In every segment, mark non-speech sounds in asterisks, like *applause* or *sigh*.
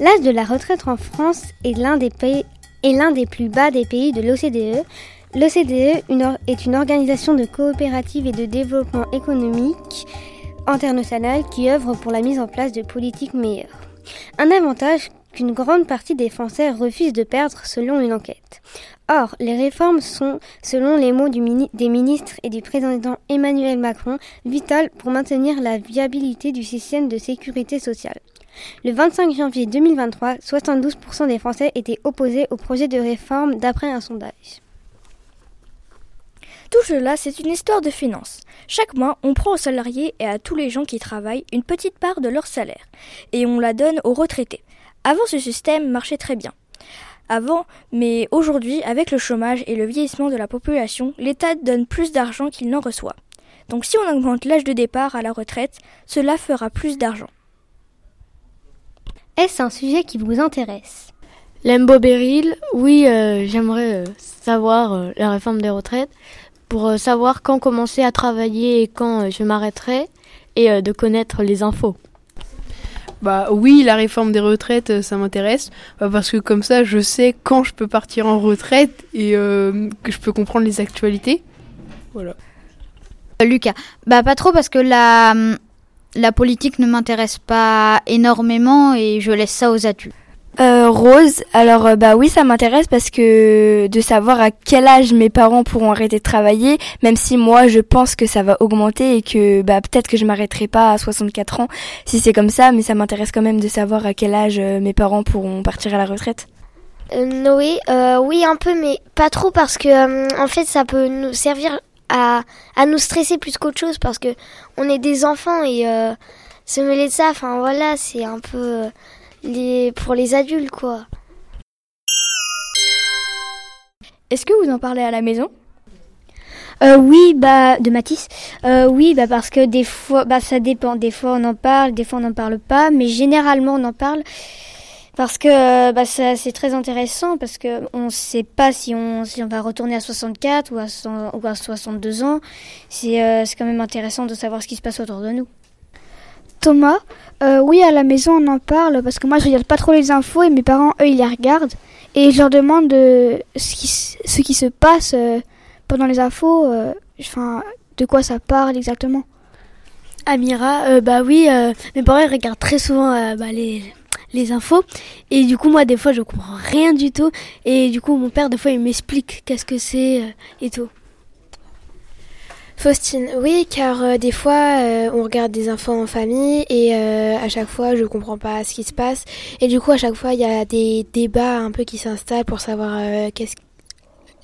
L'âge de la retraite en France est l'un des, plus bas des pays de l'OCDE. L'OCDE est une organisation de coopérative et de développement économique international qui œuvre pour la mise en place de politiques meilleures. Un avantage qu'une grande partie des Français refusent de perdre selon une enquête. Or, les réformes sont, selon les mots des ministres et du président Emmanuel Macron, vitales pour maintenir la viabilité du système de sécurité sociale. Le 25 janvier 2023, 72% des Français étaient opposés au projet de réforme d'après un sondage. Tout cela, c'est une histoire de finances. Chaque mois, on prend aux salariés et à tous les gens qui travaillent une petite part de leur salaire, et on la donne aux retraités. Avant, ce système marchait très bien avant, mais aujourd'hui, avec le chômage et le vieillissement de la population, l'État donne plus d'argent qu'il n'en reçoit. Donc si on augmente l'âge de départ à la retraite, cela fera plus d'argent. Est-ce un sujet qui vous intéresse? Lembo Beryl, oui, euh, j'aimerais euh, savoir euh, la réforme des retraites pour savoir quand commencer à travailler et quand je m'arrêterai et de connaître les infos. Bah oui, la réforme des retraites, ça m'intéresse, bah, parce que comme ça, je sais quand je peux partir en retraite et euh, que je peux comprendre les actualités. Voilà. Euh, Lucas, bah pas trop parce que la la politique ne m'intéresse pas énormément et je laisse ça aux adultes. Euh, Rose, alors euh, bah oui, ça m'intéresse parce que de savoir à quel âge mes parents pourront arrêter de travailler, même si moi je pense que ça va augmenter et que bah peut-être que je m'arrêterai pas à 64 ans si c'est comme ça, mais ça m'intéresse quand même de savoir à quel âge euh, mes parents pourront partir à la retraite. Noé, oui un peu, mais pas trop parce que en fait ça peut nous servir à, à nous stresser plus qu'autre chose parce que on est des enfants et se mêler de ça, enfin voilà, c'est un peu les, pour les adultes, quoi. Est-ce que vous en parlez à la maison? Euh, oui, bah de Matisse. Euh, oui, bah parce que des fois, bah ça dépend. Des fois on en parle, des fois on n'en parle pas, mais généralement on en parle parce que bah c'est très intéressant parce que on sait pas si on si on va retourner à 64 ou à, ou à 62 ans. C'est euh, c'est quand même intéressant de savoir ce qui se passe autour de nous. Thomas, euh, oui, à la maison, on en parle parce que moi, je regarde pas trop les infos et mes parents, eux, ils les regardent. Et je leur demande euh, ce, qui, ce qui se passe euh, pendant les infos, enfin, de quoi ça parle exactement. Amira, bah oui, mes parents ils regardent très souvent bah, les, les infos et du coup moi des fois je comprends rien du tout et du coup mon père des fois il m'explique qu'est-ce que c'est et tout. Faustine, oui, car euh, des fois euh, on regarde des infos en famille et euh, à chaque fois je comprends pas ce qui se passe et du coup à chaque fois il y a des débats un peu qui s'installent pour savoir qu'est-ce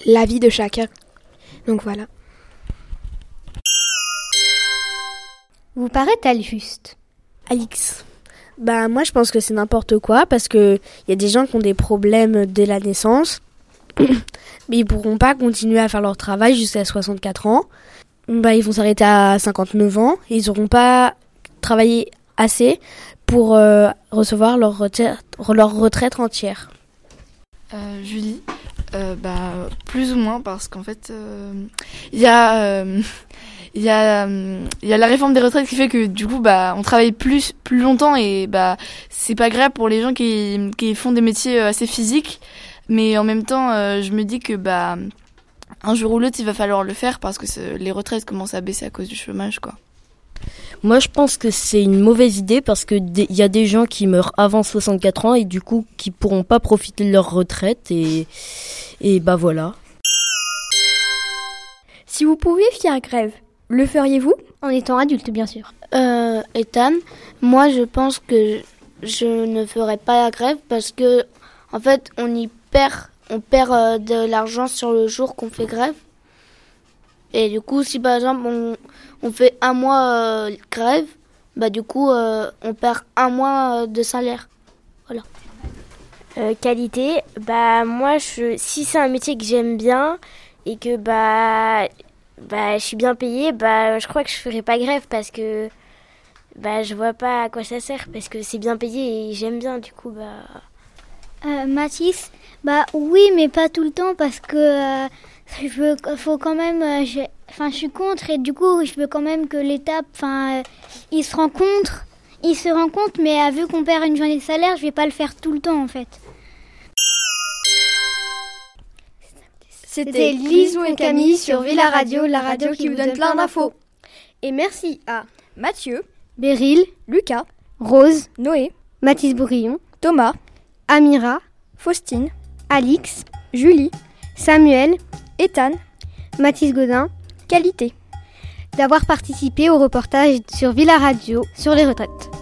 l'avis de chacun. Donc voilà. Vous paraît-elle juste? Alix. Bah moi je pense que c'est n'importe quoi parce que il y a des gens qui ont des problèmes dès la naissance *clears throat* mais ils pourront pas continuer à faire leur travail jusqu'à 64 ans bah, ils vont s'arrêter à 59 ans. Ils n'auront pas travaillé assez pour euh, recevoir leur retraite, leur retraite entière. Euh, Julie, euh, bah, plus ou moins parce qu'en fait, il y a *laughs* il y a la réforme des retraites qui fait que du coup bah on travaille plus plus longtemps et bah c'est pas grave pour les gens qui qui font des métiers assez physiques mais en même temps je me dis que bah un jour ou l'autre, il va falloir le faire parce que les retraites commencent à baisser à cause du chômage, quoi. Moi, je pense que c'est une mauvaise idée parce que il y a des gens qui meurent avant 64 ans et du coup qui pourront pas profiter de leur retraite et et bah voilà. Si vous pouviez faire grève, le feriez-vous? En étant adulte, bien sûr. Euh, Ethan, moi, je pense que je ne ferai pas la grève parce que en fait, on y perd on perd euh, de l'argent sur le jour qu'on fait grève. Et du coup, si par exemple on, fait un mois euh, grève, bah du coup euh, on perd un mois de salaire. Voilà. qualité, bah moi je, si c'est un métier que j'aime bien et que bah bah je suis bien payée, bah je crois que je ferai pas grève parce que bah je vois pas à quoi ça sert parce que c'est bien payé et j'aime bien du coup bah. Mathis, bah oui, mais pas tout le temps parce que euh, je veux, faut quand même, euh, enfin je suis contre et du coup je veux quand même que l'État, enfin, euh, ils se rencontrent, il se rend compte, mais euh, vu qu'on perd une journée de salaire, je vais pas le faire tout le temps en fait. C'était Lisou et Camille sur Villa Radio, la radio qui vous donne plein d'infos. Et merci à Mathieu, Beryl, Lucas, Rose, Noé, Mathis Bourillon, Thomas, Amira, Faustine, Alix, Julie, Samuel, Ethan, Mathis Godin Qualité d'avoir participé au reportage sur Villa Radio sur les retraites.